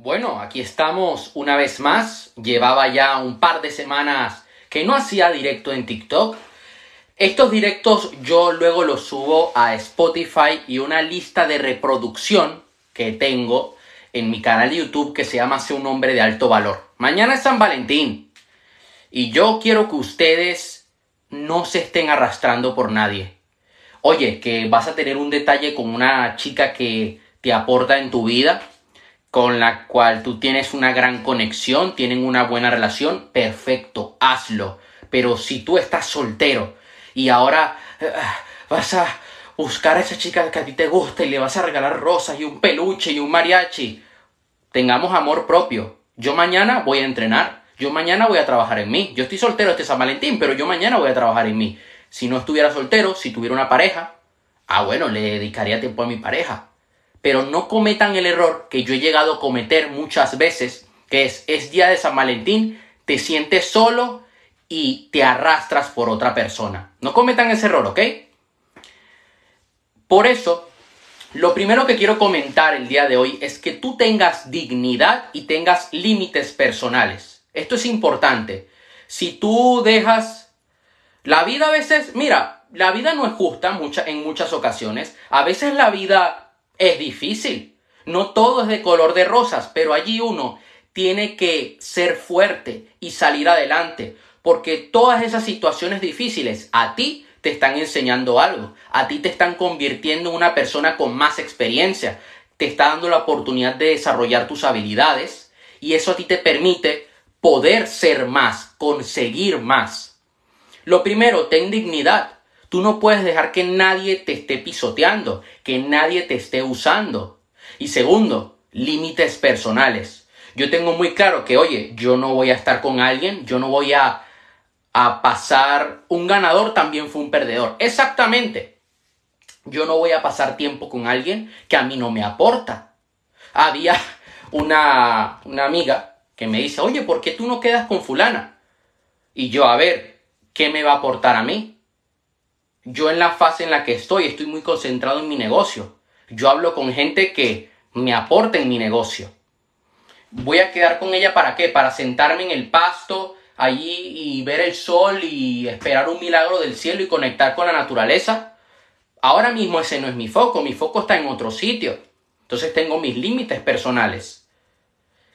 Bueno, aquí estamos una vez más. Llevaba ya un par de semanas que no hacía directo en TikTok. Estos directos yo luego los subo a Spotify y una lista de reproducción que tengo en mi canal de YouTube que se llama Sé un hombre de alto valor. Mañana es San Valentín y yo quiero que ustedes no se estén arrastrando por nadie. Oye, que vas a tener un detalle con una chica que te aporta en tu vida con la cual tú tienes una gran conexión, tienen una buena relación, perfecto, hazlo. Pero si tú estás soltero y ahora eh, vas a buscar a esa chica que a ti te gusta y le vas a regalar rosas y un peluche y un mariachi, tengamos amor propio. Yo mañana voy a entrenar, yo mañana voy a trabajar en mí. Yo estoy soltero este San Valentín, pero yo mañana voy a trabajar en mí. Si no estuviera soltero, si tuviera una pareja, ah bueno, le dedicaría tiempo a mi pareja pero no cometan el error que yo he llegado a cometer muchas veces, que es, es día de San Valentín, te sientes solo y te arrastras por otra persona. No cometan ese error, ¿ok? Por eso, lo primero que quiero comentar el día de hoy es que tú tengas dignidad y tengas límites personales. Esto es importante. Si tú dejas la vida a veces, mira, la vida no es justa en muchas ocasiones. A veces la vida es difícil. No todo es de color de rosas, pero allí uno tiene que ser fuerte y salir adelante, porque todas esas situaciones difíciles a ti te están enseñando algo, a ti te están convirtiendo en una persona con más experiencia, te está dando la oportunidad de desarrollar tus habilidades y eso a ti te permite poder ser más, conseguir más. Lo primero, ten dignidad. Tú no puedes dejar que nadie te esté pisoteando, que nadie te esté usando. Y segundo, límites personales. Yo tengo muy claro que, oye, yo no voy a estar con alguien, yo no voy a, a pasar, un ganador también fue un perdedor. Exactamente. Yo no voy a pasar tiempo con alguien que a mí no me aporta. Había una, una amiga que me dice, oye, ¿por qué tú no quedas con fulana? Y yo, a ver, ¿qué me va a aportar a mí? Yo en la fase en la que estoy estoy muy concentrado en mi negocio. Yo hablo con gente que me aporta en mi negocio. Voy a quedar con ella para qué? Para sentarme en el pasto allí y ver el sol y esperar un milagro del cielo y conectar con la naturaleza. Ahora mismo ese no es mi foco, mi foco está en otro sitio. Entonces tengo mis límites personales.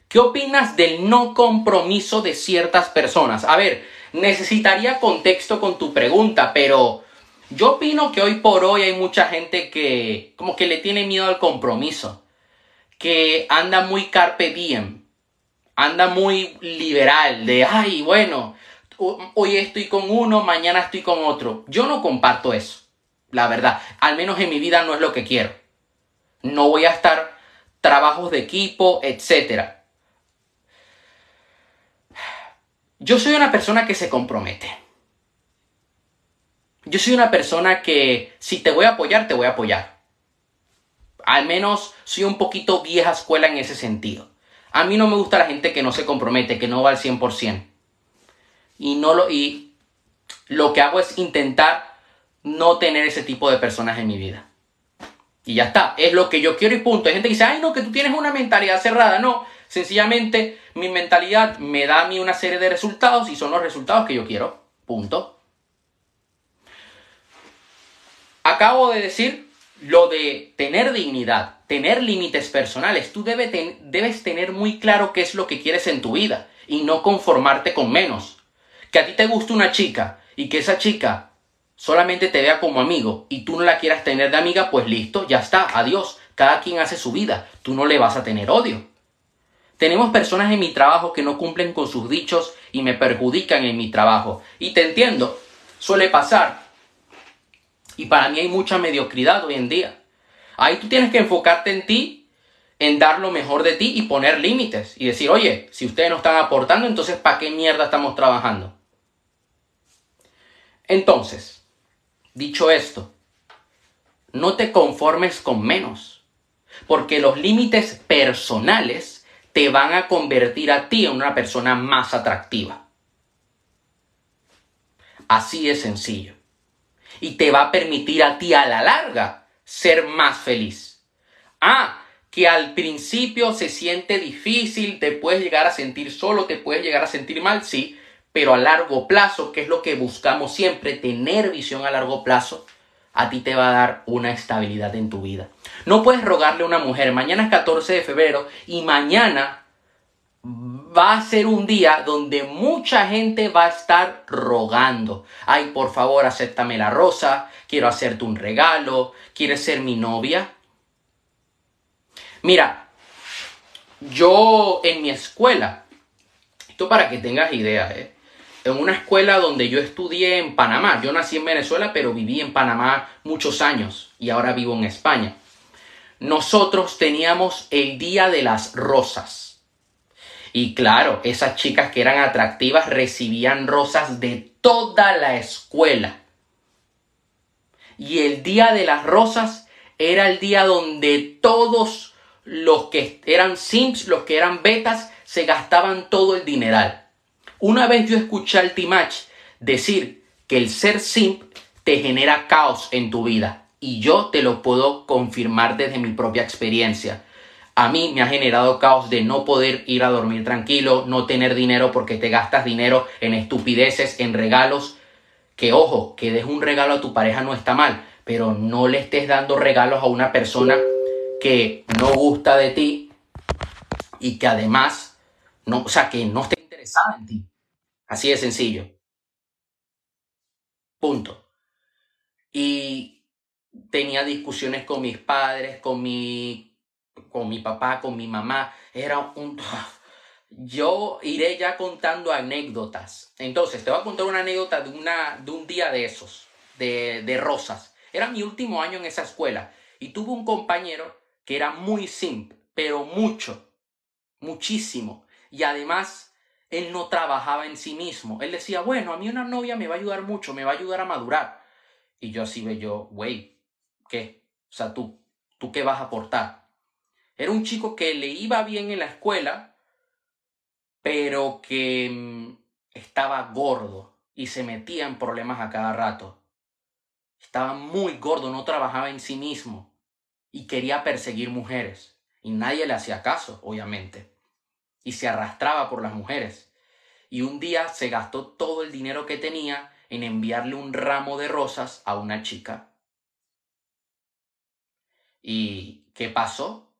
¿Qué opinas del no compromiso de ciertas personas? A ver, necesitaría contexto con tu pregunta, pero yo opino que hoy por hoy hay mucha gente que como que le tiene miedo al compromiso, que anda muy carpe diem, anda muy liberal, de, ay, bueno, hoy estoy con uno, mañana estoy con otro. Yo no comparto eso, la verdad, al menos en mi vida no es lo que quiero. No voy a estar trabajos de equipo, etc. Yo soy una persona que se compromete. Yo soy una persona que si te voy a apoyar, te voy a apoyar. Al menos soy un poquito vieja escuela en ese sentido. A mí no me gusta la gente que no se compromete, que no va al 100%. Y, no lo, y lo que hago es intentar no tener ese tipo de personas en mi vida. Y ya está, es lo que yo quiero y punto. Hay gente que dice, ay no, que tú tienes una mentalidad cerrada. No, sencillamente mi mentalidad me da a mí una serie de resultados y son los resultados que yo quiero. Punto. Acabo de decir lo de tener dignidad, tener límites personales. Tú debes tener muy claro qué es lo que quieres en tu vida y no conformarte con menos. Que a ti te guste una chica y que esa chica solamente te vea como amigo y tú no la quieras tener de amiga, pues listo, ya está, adiós. Cada quien hace su vida, tú no le vas a tener odio. Tenemos personas en mi trabajo que no cumplen con sus dichos y me perjudican en mi trabajo. Y te entiendo, suele pasar. Y para mí hay mucha mediocridad hoy en día. Ahí tú tienes que enfocarte en ti, en dar lo mejor de ti y poner límites. Y decir, oye, si ustedes no están aportando, entonces ¿para qué mierda estamos trabajando? Entonces, dicho esto, no te conformes con menos, porque los límites personales te van a convertir a ti en una persona más atractiva. Así de sencillo y te va a permitir a ti a la larga ser más feliz. Ah, que al principio se siente difícil, te puedes llegar a sentir solo, te puedes llegar a sentir mal, sí, pero a largo plazo, que es lo que buscamos siempre, tener visión a largo plazo, a ti te va a dar una estabilidad en tu vida. No puedes rogarle a una mujer, mañana es 14 de febrero y mañana va a ser un día donde mucha gente va a estar rogando. Ay, por favor, acéptame la rosa, quiero hacerte un regalo, quieres ser mi novia. Mira, yo en mi escuela, esto para que tengas idea, ¿eh? en una escuela donde yo estudié en Panamá. Yo nací en Venezuela, pero viví en Panamá muchos años y ahora vivo en España. Nosotros teníamos el Día de las Rosas. Y claro, esas chicas que eran atractivas recibían rosas de toda la escuela. Y el Día de las Rosas era el día donde todos los que eran Sims, los que eran betas, se gastaban todo el dineral. Una vez yo escuché al Timach decir que el ser simp te genera caos en tu vida. Y yo te lo puedo confirmar desde mi propia experiencia. A mí me ha generado caos de no poder ir a dormir tranquilo, no tener dinero porque te gastas dinero en estupideces, en regalos. Que ojo, que des un regalo a tu pareja no está mal, pero no le estés dando regalos a una persona que no gusta de ti y que además, no, o sea, que no esté interesada en ti. Así de sencillo. Punto. Y tenía discusiones con mis padres, con mi, con mi papá, con mi mamá. Era un... Yo iré ya contando anécdotas. Entonces, te voy a contar una anécdota de, una, de un día de esos, de, de rosas. Era mi último año en esa escuela y tuve un compañero que era muy simple, pero mucho, muchísimo. Y además, él no trabajaba en sí mismo. Él decía, bueno, a mí una novia me va a ayudar mucho, me va a ayudar a madurar. Y yo así ve yo, güey, ¿qué? O sea, tú, ¿tú qué vas a aportar? Era un chico que le iba bien en la escuela, pero que mm, estaba gordo y se metía en problemas a cada rato. Estaba muy gordo, no trabajaba en sí mismo y quería perseguir mujeres. Y nadie le hacía caso, obviamente. Y se arrastraba por las mujeres. Y un día se gastó todo el dinero que tenía en enviarle un ramo de rosas a una chica. ¿Y qué pasó?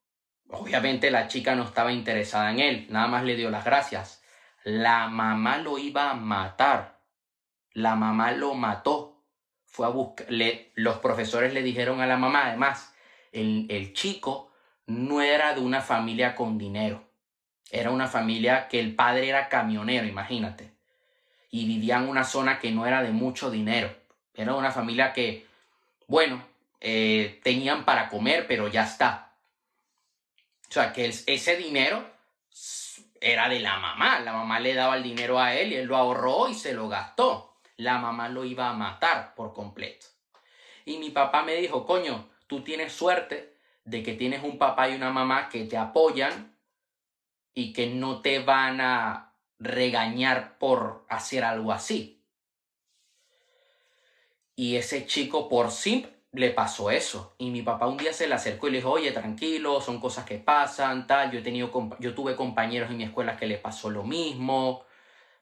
Obviamente la chica no estaba interesada en él, nada más le dio las gracias. La mamá lo iba a matar. La mamá lo mató. Fue a buscar. los profesores le dijeron a la mamá, además, el, chico no era de una familia con dinero. Era una familia que el padre era camionero, imagínate. Y vivía en una zona que no era de mucho dinero. Era una familia que, bueno, eh, tenían para comer, pero ya está. O sea, que ese dinero era de la mamá. La mamá le daba el dinero a él y él lo ahorró y se lo gastó. La mamá lo iba a matar por completo. Y mi papá me dijo, coño, tú tienes suerte de que tienes un papá y una mamá que te apoyan y que no te van a regañar por hacer algo así. Y ese chico por sí le pasó eso. Y mi papá un día se le acercó y le dijo, oye, tranquilo, son cosas que pasan, tal. Yo, he tenido, yo tuve compañeros en mi escuela que le pasó lo mismo,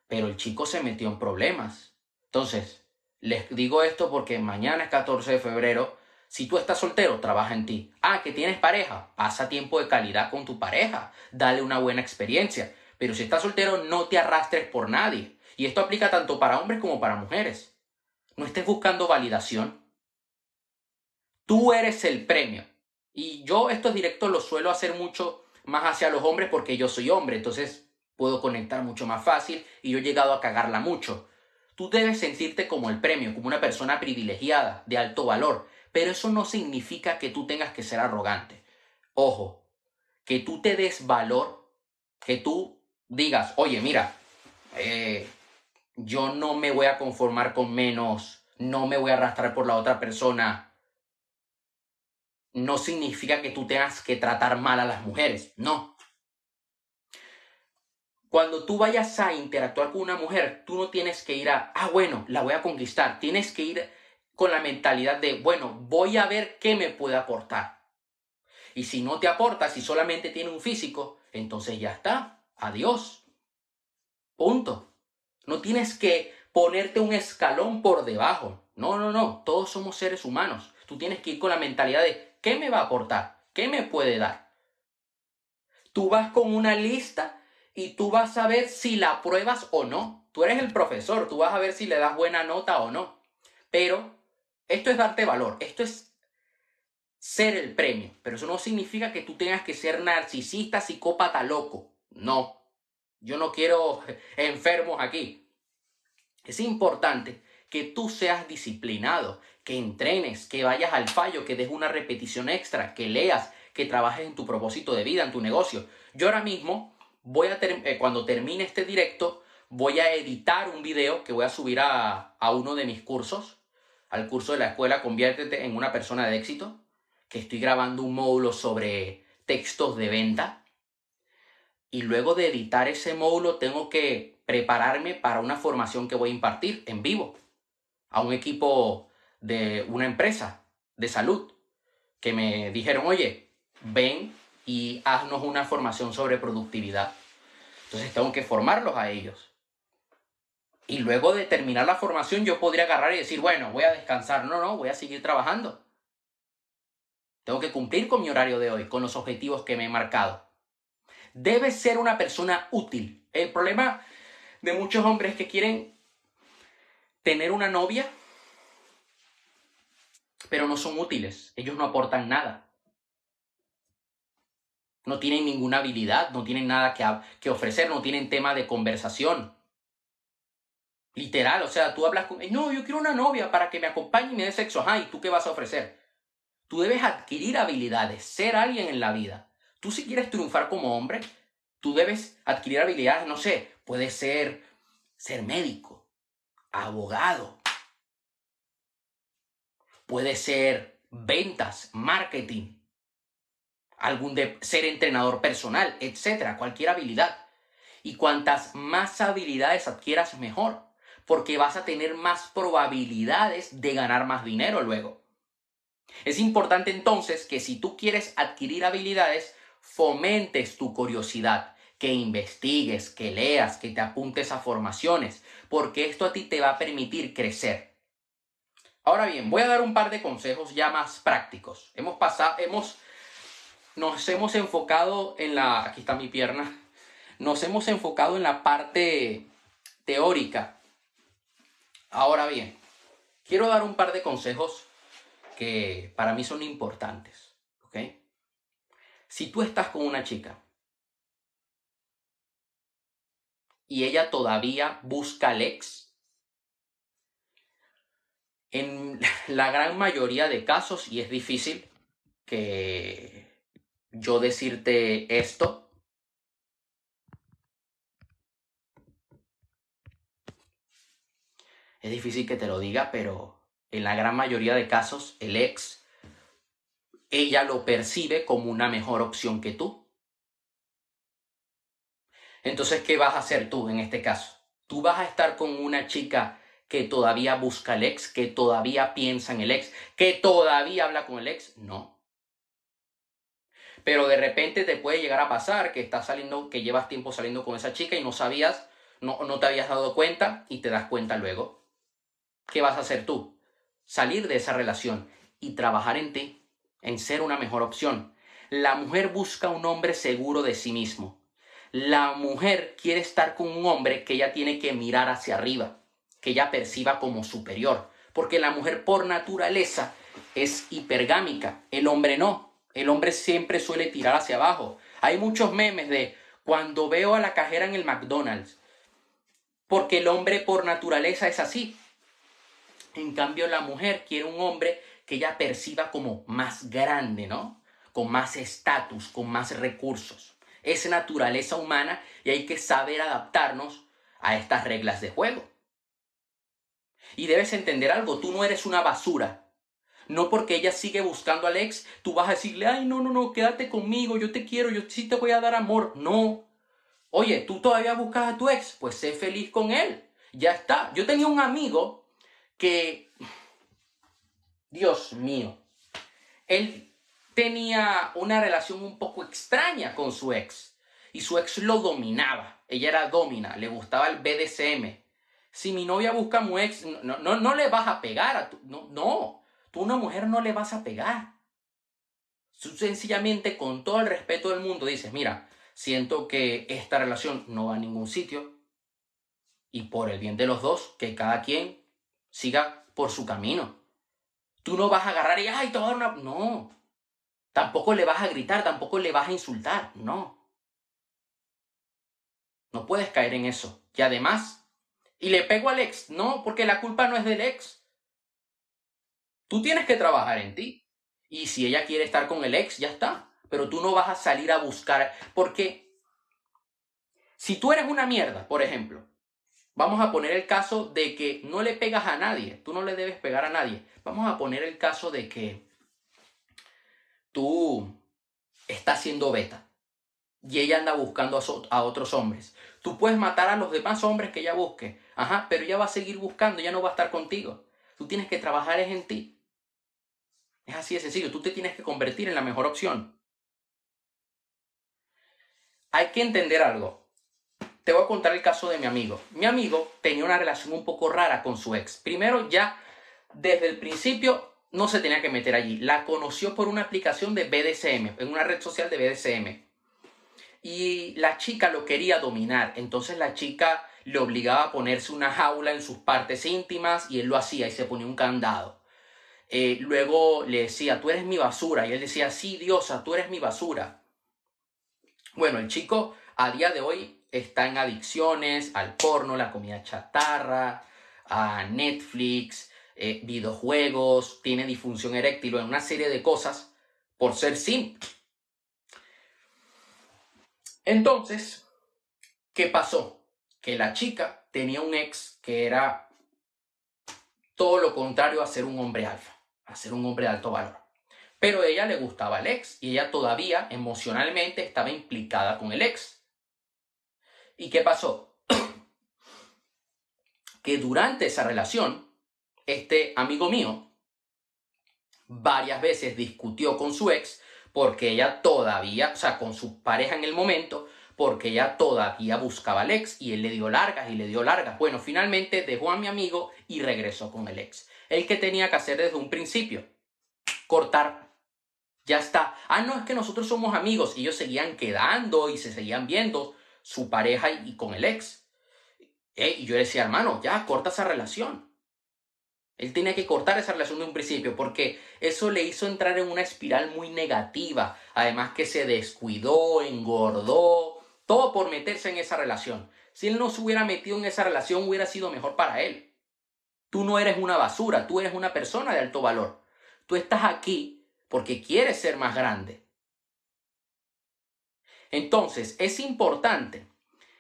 pero el chico se metió en problemas. Entonces, les digo esto porque mañana es 14 de febrero si tú estás soltero, trabaja en ti. Ah, que tienes pareja, pasa tiempo de calidad con tu pareja, dale una buena experiencia. Pero si estás soltero, no te arrastres por nadie. Y esto aplica tanto para hombres como para mujeres. No estés buscando validación. Tú eres el premio. Y yo estos directos los suelo hacer mucho más hacia los hombres porque yo soy hombre, entonces puedo conectar mucho más fácil y yo he llegado a cagarla mucho. Tú debes sentirte como el premio, como una persona privilegiada, de alto valor, pero eso no significa que tú tengas que ser arrogante. Ojo, que tú te des valor, que tú digas, oye, mira, eh, yo no me voy a conformar con menos, no me voy a arrastrar por la otra persona. No significa que tú tengas que tratar mal a las mujeres, no. Cuando tú vayas a interactuar con una mujer, tú no tienes que ir a, ah, bueno, la voy a conquistar. Tienes que ir con la mentalidad de, bueno, voy a ver qué me puede aportar. Y si no te aporta, si solamente tiene un físico, entonces ya está. Adiós. Punto. No tienes que ponerte un escalón por debajo. No, no, no. Todos somos seres humanos. Tú tienes que ir con la mentalidad de ¿qué me va a aportar? ¿Qué me puede dar? Tú vas con una lista y tú vas a ver si la pruebas o no. Tú eres el profesor, tú vas a ver si le das buena nota o no. Pero esto es darte valor, esto es ser el premio, pero eso no significa que tú tengas que ser narcisista, psicópata, loco. No, yo no quiero enfermos aquí. Es importante que tú seas disciplinado, que entrenes, que vayas al fallo, que des una repetición extra, que leas, que trabajes en tu propósito de vida, en tu negocio. Yo ahora mismo voy a, eh, cuando termine este directo, voy a editar un video que voy a subir a, a uno de mis cursos, al curso de la escuela Conviértete en una persona de éxito, que estoy grabando un módulo sobre textos de venta. Y luego de editar ese módulo tengo que prepararme para una formación que voy a impartir en vivo a un equipo de una empresa de salud que me dijeron, oye, ven y haznos una formación sobre productividad. Entonces tengo que formarlos a ellos. Y luego de terminar la formación yo podría agarrar y decir, bueno, voy a descansar. No, no, voy a seguir trabajando. Tengo que cumplir con mi horario de hoy, con los objetivos que me he marcado. Debes ser una persona útil. El problema de muchos hombres que quieren tener una novia, pero no son útiles. Ellos no aportan nada. No tienen ninguna habilidad, no tienen nada que, ofrecer, no tienen tema de conversación. Literal, o sea, tú hablas con... No, yo quiero una novia para que me acompañe y me dé sexo. Ajá, ¿y tú qué vas a ofrecer? Tú debes adquirir habilidades, ser alguien en la vida. Tú si quieres triunfar como hombre, tú debes adquirir habilidades, no sé, puede ser ser médico, abogado, puede ser ventas, marketing, algún de ser entrenador personal, etcétera, cualquier habilidad. Y cuantas más habilidades adquieras, mejor, porque vas a tener más probabilidades de ganar más dinero luego. Es importante entonces que si tú quieres adquirir habilidades, fomentes tu curiosidad, que investigues, que leas, que te apuntes a formaciones, porque esto a ti te va a permitir crecer. Ahora bien, voy a dar un par de consejos ya más prácticos. Hemos pasado, hemos nos hemos enfocado en la, aquí está mi pierna, nos hemos enfocado en la parte teórica. Ahora bien, quiero dar un par de consejos que para mí son importantes, ¿ok? Si tú estás con una chica y ella todavía busca al ex, en la gran mayoría de casos, y es difícil que yo decirte esto? Es difícil que te lo diga, pero en la gran mayoría de casos el ex, ella lo percibe como una mejor opción que tú. Entonces, ¿qué vas a hacer tú en este caso? ¿Tú vas a estar con una chica que todavía busca al ex, que todavía piensa en el ex, que todavía habla con el ex? No. Pero de repente te puede llegar a pasar que estás saliendo, que llevas tiempo saliendo con esa chica y no sabías, no, no te habías dado cuenta y te das cuenta luego. ¿Qué vas a hacer tú? Salir de esa relación y trabajar en ti, en ser una mejor opción. La mujer busca un hombre seguro de sí mismo. La mujer quiere estar con un hombre que ella tiene que mirar hacia arriba, que ella perciba como superior, porque la mujer por naturaleza es hipergámica, el hombre no. El hombre siempre suele tirar hacia abajo. Hay muchos memes de cuando veo a la cajera en el McDonald's. Porque el hombre por naturaleza es así. En cambio, la mujer quiere un hombre que ella perciba como más grande, ¿no? Con más estatus, con más recursos. Es naturaleza humana y hay que saber adaptarnos a estas reglas de juego. Y debes entender algo, tú no eres una basura, no porque ella sigue buscando al ex, tú vas a decirle, ay, no, no, no, quédate conmigo, yo te quiero, yo sí te voy a dar amor. No. Oye, tú todavía buscas a tu ex, pues sé feliz con él. Ya está. Yo tenía un amigo que, Dios mío, él tenía una relación un poco extraña con su ex y su ex lo dominaba. Ella era domina, le gustaba el BDSM. Si mi novia busca a mu ex, no, no, no le vas a pegar a tu, no, no, tú una mujer no le vas a pegar. Tú sencillamente con todo el respeto del mundo dices, mira, siento que esta relación no va a ningún sitio y por el bien de los dos, que cada quien siga por su camino. Tú no vas a agarrar y, ay, te. No. Tampoco le vas a gritar, tampoco le vas a insultar. No. No puedes caer en eso. Y además, y le pego al ex. No, porque la culpa no es del ex. Tú tienes que trabajar en ti. Y si ella quiere estar con el ex, ya está. Pero tú no vas a salir a buscar. Porque si tú eres una mierda, por ejemplo, vamos a poner el caso de que no le pegas a nadie. Tú no le debes pegar a nadie. Vamos a poner el caso de que tú estás siendo beta y ella anda buscando a, otros hombres. Tú puedes matar a los demás hombres que ella busque, ajá, pero ella va a seguir buscando, ya no va a estar contigo. Tú tienes que trabajar en ti. Es así de sencillo, tú te tienes que convertir en la mejor opción. Hay que entender algo. Te voy a contar el caso de mi amigo. Mi amigo tenía una relación un poco rara con su ex. Primero ya desde el principio no se tenía que meter allí. La conoció por una aplicación de BDSM, en una red social de BDSM. Y la chica lo quería dominar. Entonces la chica le obligaba a ponerse una jaula en sus partes íntimas y él lo hacía y se ponía un candado. Eh, luego le decía, tú eres mi basura. Y él decía, sí, diosa, tú eres mi basura. Bueno, el chico a día de hoy está en adicciones al porno, la comida chatarra, a Netflix, eh, videojuegos, tiene disfunción eréctil en una serie de cosas por ser simple. Entonces, ¿qué pasó? Que la chica tenía un ex que era todo lo contrario a ser un hombre alfa, a ser un hombre de alto valor. Pero ella le gustaba el ex y ella todavía emocionalmente estaba implicada con el ex. ¿Y qué pasó? que durante esa relación este amigo mío varias veces discutió con su ex porque ella todavía, o sea, con su pareja en el momento, porque ella todavía buscaba al ex y él le dio largas y le dio largas. Bueno, finalmente dejó a mi amigo y regresó con el ex. El que tenía que hacer desde un principio, cortar. Ya está. Ah, no, es que nosotros somos amigos. Ellos seguían quedando y se seguían viendo su pareja y, con el ex. Eh, y yo le decía, hermano, ya, corta esa relación. Él tenía que cortar esa relación de un principio porque eso le hizo entrar en una espiral muy negativa. Además que se descuidó, engordó, todo por meterse en esa relación. Si él no se hubiera metido en esa relación hubiera sido mejor para él. Tú no eres una basura, tú eres una persona de alto valor. Tú estás aquí porque quieres ser más grande. Entonces, es importante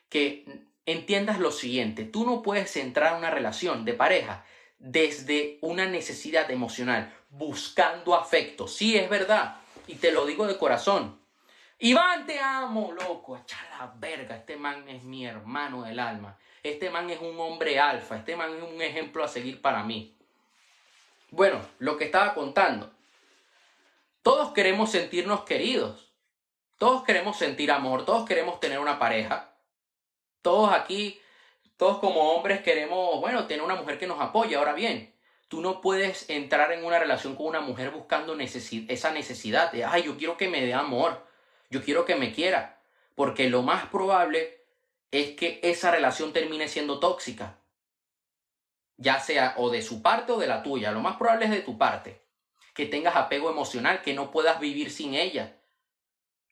que entiendas lo siguiente. Tú no puedes entrar en una relación de pareja desde una necesidad emocional, buscando afecto. Sí, es verdad. Y te lo digo de corazón. Iván, te amo, loco. Echa la verga. Este man es mi hermano del alma. Este man es un hombre alfa. Este man es un ejemplo a seguir para mí. Bueno, lo que estaba contando. Todos queremos sentirnos queridos. Todos queremos sentir amor. Todos queremos tener una pareja. Todos aquí todos como hombres queremos, bueno, tener una mujer que nos apoye. Ahora bien, tú no puedes entrar en una relación con una mujer buscando esa necesidad de, ay, yo quiero que me dé amor, yo quiero que me quiera, porque lo más probable es que esa relación termine siendo tóxica, ya sea o de su parte o de la tuya, lo más probable es de tu parte, que tengas apego emocional, que no puedas vivir sin ella,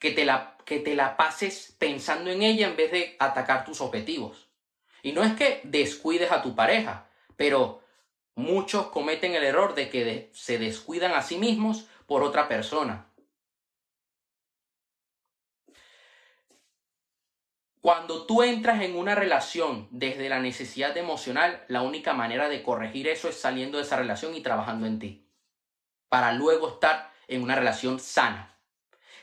que te la, que te la pases pensando en ella en vez de atacar tus objetivos. Y no es que descuides a tu pareja, pero muchos cometen el error de que se descuidan a sí mismos por otra persona. Cuando tú entras en una relación desde la necesidad emocional, la única manera de corregir eso es saliendo de esa relación y trabajando en ti. Para luego estar en una relación sana.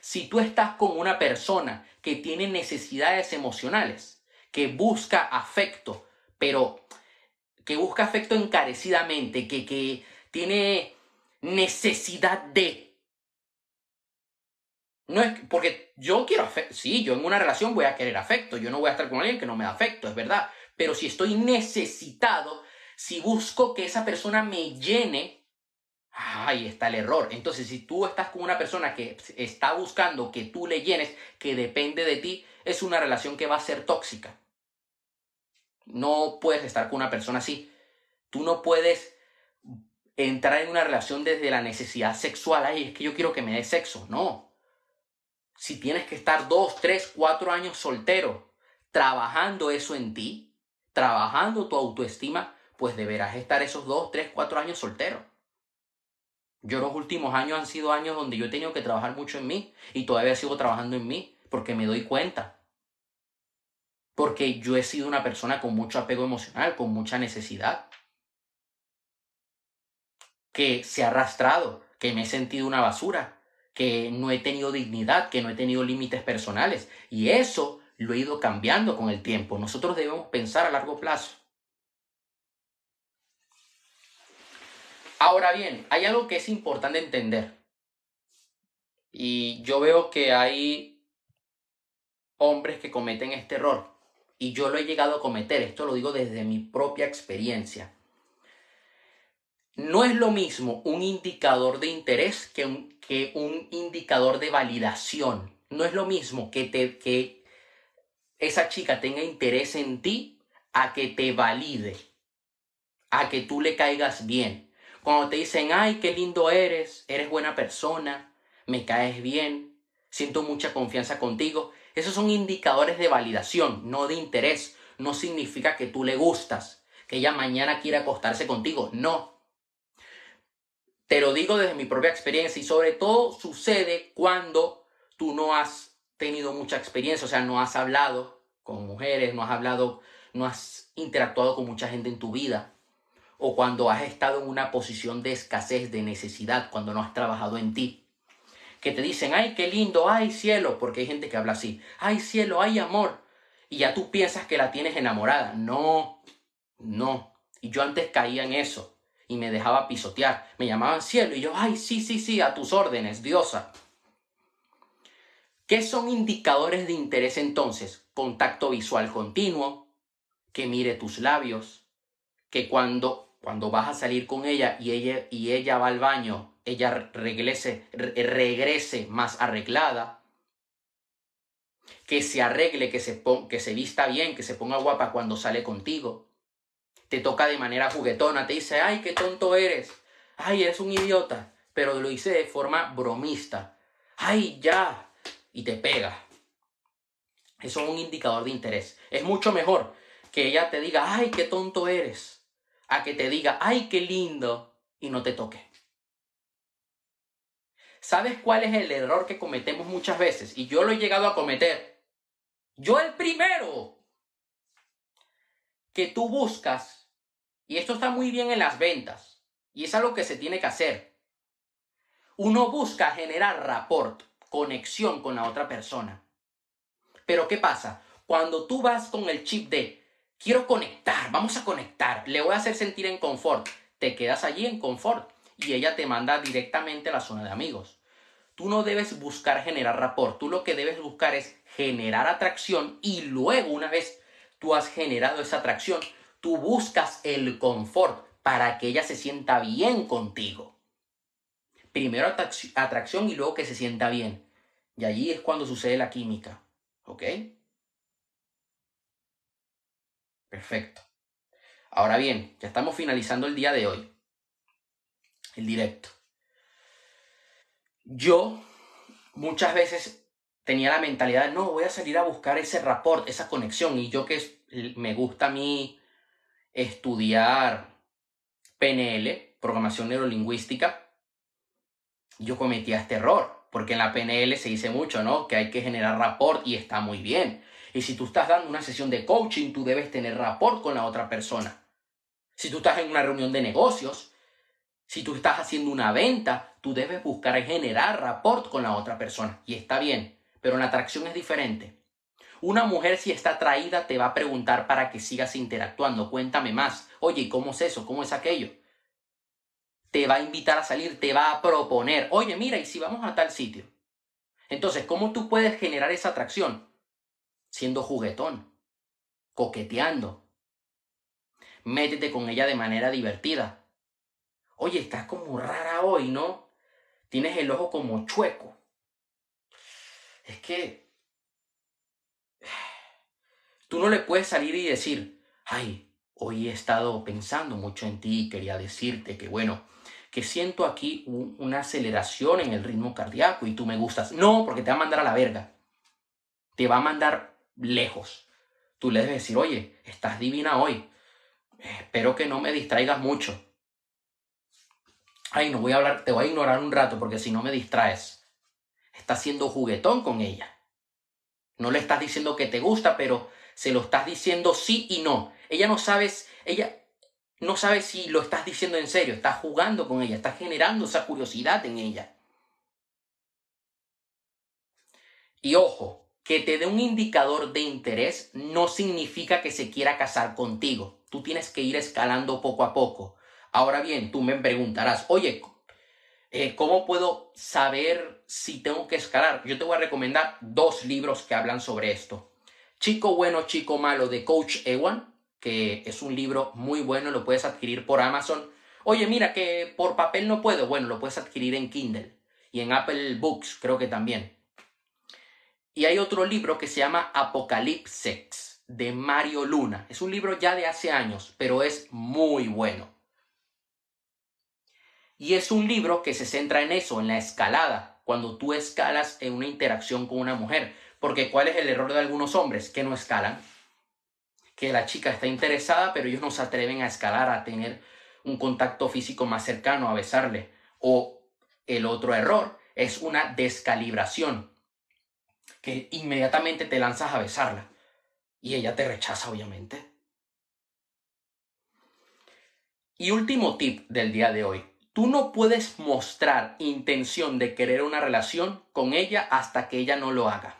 Si tú estás con una persona que tiene necesidades emocionales, que busca afecto, pero que busca afecto encarecidamente, que, que tiene necesidad de, No es porque yo quiero afecto. Sí, yo en una relación voy a querer afecto. Yo no voy a estar con alguien que no me da afecto, es verdad. Pero si estoy necesitado, si busco que esa persona me llene, ahí está el error. Entonces, si tú estás con una persona que está buscando que tú le llenes, que depende de ti, es una relación que va a ser tóxica. No puedes estar con una persona así. Tú no puedes entrar en una relación desde la necesidad sexual. Ay, es que yo quiero que me dé sexo. No. Si tienes que estar dos, tres, cuatro años soltero, trabajando eso en ti, trabajando tu autoestima, pues deberás estar esos dos, tres, cuatro años soltero. Yo los últimos años han sido años donde yo he tenido que trabajar mucho en mí y todavía sigo trabajando en mí porque me doy cuenta. Porque yo he sido una persona con mucho apego emocional, con mucha necesidad. Que se ha arrastrado, que me he sentido una basura, que no he tenido dignidad, que no he tenido límites personales. Y eso lo he ido cambiando con el tiempo. Nosotros debemos pensar a largo plazo. Ahora bien, hay algo que es importante entender. Y yo veo que hay hombres que cometen este error. Y yo lo he llegado a cometer. Esto lo digo desde mi propia experiencia. No es lo mismo un indicador de interés que un, que un indicador de validación. No es lo mismo que, te, que esa chica tenga interés en ti a que te valide, a que tú le caigas bien. Cuando te dicen, ay, qué lindo eres, eres buena persona, me caes bien, siento mucha confianza contigo, esos son indicadores de validación, no de interés. No significa que tú le gustas, que ella mañana quiera acostarse contigo, no. Te lo digo desde mi propia experiencia y sobre todo sucede cuando tú no has tenido mucha experiencia, o sea, no has hablado con mujeres, no has hablado, no has interactuado con mucha gente en tu vida, o cuando has estado en una posición de escasez, de necesidad, cuando no has trabajado en ti. Que te dicen, ay, qué lindo, ay, cielo, porque hay gente que habla así, ay, cielo, ay, amor. Y ya tú piensas que la tienes enamorada. No, no. Y yo antes caía en eso y me dejaba pisotear. Me llamaban cielo y yo, ay, sí, sí, sí, a tus órdenes, diosa. ¿Qué son indicadores de interés entonces? Contacto visual continuo, que mire tus labios, que cuando, cuando vas a salir con ella y ella, y ella va al baño, ella regrese, regrese más arreglada, que se arregle, que se, que se vista bien, que se ponga guapa cuando sale contigo, te toca de manera juguetona, te dice, ay, qué tonto eres, ay, eres un idiota, pero lo hice de forma bromista, ay, ya, y te pega. Eso es un indicador de interés. Es mucho mejor que ella te diga, ay, qué tonto eres, a que te diga, ay, qué lindo, y no te toque. ¿Sabes cuál es el error que cometemos muchas veces? Y yo lo he llegado a cometer. Yo el primero. Que tú buscas y esto está muy bien en las ventas. Y es algo que se tiene que hacer. Uno busca generar rapport, conexión con la otra persona. Pero ¿qué pasa? Cuando tú vas con el chip de quiero conectar, vamos a conectar, le voy a hacer sentir en confort, te quedas allí en confort y ella te manda directamente a la zona de amigos. Tú no debes buscar generar rapport, tú lo que debes buscar es generar atracción y luego una vez tú has generado esa atracción, Tú buscas el confort para que ella se sienta bien contigo. Primero atracción y luego que se sienta bien. Y allí es cuando sucede la química. ¿Ok? Perfecto. Ahora bien, ya estamos finalizando el día de hoy. El directo. Yo muchas veces tenía la mentalidad, no, voy a salir a buscar ese rapport, esa conexión. Y yo que me gusta a mí estudiar PNL, programación neurolingüística, yo cometía este error, porque en la PNL se dice mucho, ¿no? Que hay que generar rapport y está muy bien. Y si tú estás dando una sesión de coaching, tú debes tener rapport con la otra persona. Si tú estás en una reunión de negocios, si tú estás haciendo una venta, tú debes buscar generar rapport con la otra persona. Y está bien, pero la atracción es diferente. Una mujer si está atraída te va a preguntar para que sigas interactuando. Cuéntame más. Oye, ¿cómo es eso? ¿Cómo es aquello? Te va a invitar a salir, te va a proponer. Oye, mira, ¿y si vamos a tal sitio? Entonces, ¿cómo tú puedes generar esa atracción? Siendo juguetón, coqueteando. Métete con ella de manera divertida. Oye, estás como rara hoy, ¿no? Tienes el ojo como chueco. Es que tú no le puedes salir y decir, ay, hoy he estado pensando mucho en ti, quería decirte que bueno, que siento aquí una aceleración en el ritmo cardíaco y tú me gustas. No, porque te va a mandar a la verga. Te va a mandar lejos. Tú le debes decir, oye, estás divina hoy. Espero que no me distraigas mucho. Ay, no voy a hablar, te voy a ignorar un rato porque si no me distraes. Estás siendo juguetón con ella. No le estás diciendo que te gusta, pero se lo estás diciendo sí y no. Ella no sabe, ella no sabe si lo estás diciendo en serio, estás jugando con ella, estás generando esa curiosidad en ella. Y ojo, que te dé un indicador de interés no significa que se quiera casar contigo. Tú tienes que ir escalando poco a poco. Ahora bien, tú me preguntarás, oye, eh, ¿cómo puedo saber si tengo que escalar? Yo te voy a recomendar dos libros que hablan sobre esto. Chico bueno, chico malo de Coach Ewan, que es un libro muy bueno, lo puedes adquirir por Amazon. Oye, mira que por papel no puedo. Bueno, lo puedes adquirir en Kindle y en Apple Books, creo que también. Y hay otro libro que se llama Apocalipsis de Mario Luna. Es un libro ya de hace años, pero es muy bueno. Y es un libro que se centra en eso, en la escalada, cuando tú escalas en una interacción con una mujer. Porque ¿cuál es el error de algunos hombres? Que no escalan. Que la chica está interesada, pero ellos no se atreven a escalar, a tener un contacto físico más cercano, a besarle. O el otro error es una descalibración, que inmediatamente te lanzas a besarla. Y ella te rechaza, obviamente. Y último tip del día de hoy. Tú no puedes mostrar intención de querer una relación con ella hasta que ella no lo haga.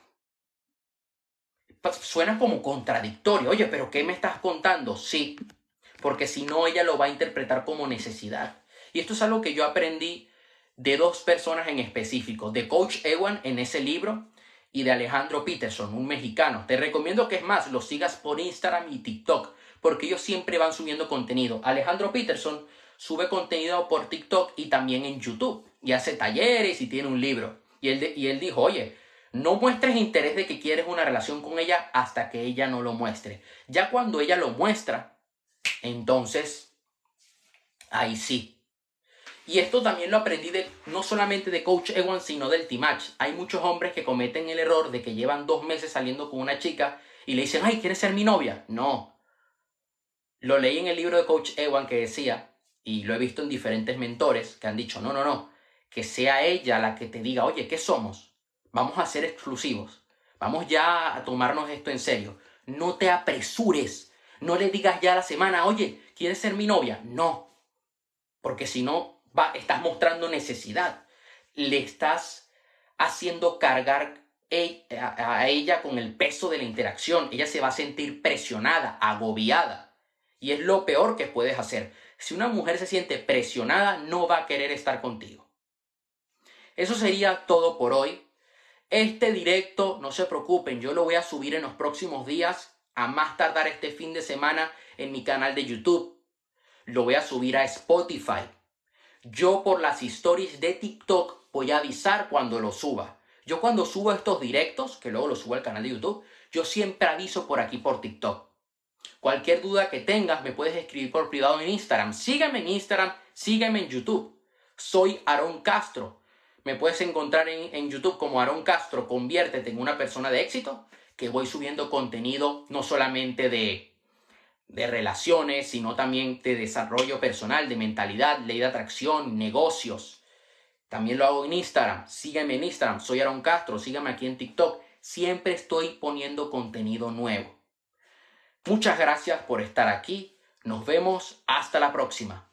Suena como contradictorio. Oye, pero ¿qué me estás contando? Sí, porque si no ella lo va a interpretar como necesidad. Y esto es algo que yo aprendí de dos personas en específico, de Coach Ewan en ese libro y de Alejandro Peterson, un mexicano. Te recomiendo que es más, lo sigas por Instagram y TikTok, porque ellos siempre van subiendo contenido. Alejandro Peterson sube contenido por TikTok y también en YouTube. Y hace talleres y tiene un libro. Y él, y él dijo, oye, no muestres interés de que quieres una relación con ella hasta que ella no lo muestre. Ya cuando ella lo muestra, entonces, ahí sí. Y esto también lo aprendí de, no solamente de Coach Ewan, sino del T-Match. Hay muchos hombres que cometen el error de que llevan dos meses saliendo con una chica y le dicen, ay, ¿quieres ser mi novia? No. Lo leí en el libro de Coach Ewan que decía, y lo he visto en diferentes mentores que han dicho, no, no, no, que sea ella la que te diga, oye, ¿qué somos? Vamos a ser exclusivos, vamos ya a tomarnos esto en serio. No te apresures, no le digas ya a la semana, oye, ¿quieres ser mi novia? No, porque si no, va, estás mostrando necesidad, le estás haciendo cargar e, a ella con el peso de la interacción, ella se va a sentir presionada, agobiada. Y es lo peor que puedes hacer. Si una mujer se siente presionada, no va a querer estar contigo. Eso sería todo por hoy. Este directo, no se preocupen, yo lo voy a subir en los próximos días, a más tardar este fin de semana en mi canal de YouTube. Lo voy a subir a Spotify. Yo por las stories de TikTok voy a avisar cuando lo suba. Yo cuando subo estos directos, que luego lo subo al canal de YouTube, yo siempre aviso por aquí por TikTok. Cualquier duda que tengas me puedes escribir por privado en Instagram. Sígueme en Instagram, sígueme en YouTube. Soy Aaron Castro. Me puedes encontrar en, YouTube como Aaron Castro, conviértete en una persona de éxito, que voy subiendo contenido no solamente de, de relaciones, sino también de desarrollo personal, de mentalidad, ley de atracción, negocios. También lo hago en Instagram. Sígueme en Instagram, soy Aaron Castro, sígueme aquí en TikTok. Siempre estoy poniendo contenido nuevo. Muchas gracias por estar aquí. Nos vemos hasta la próxima.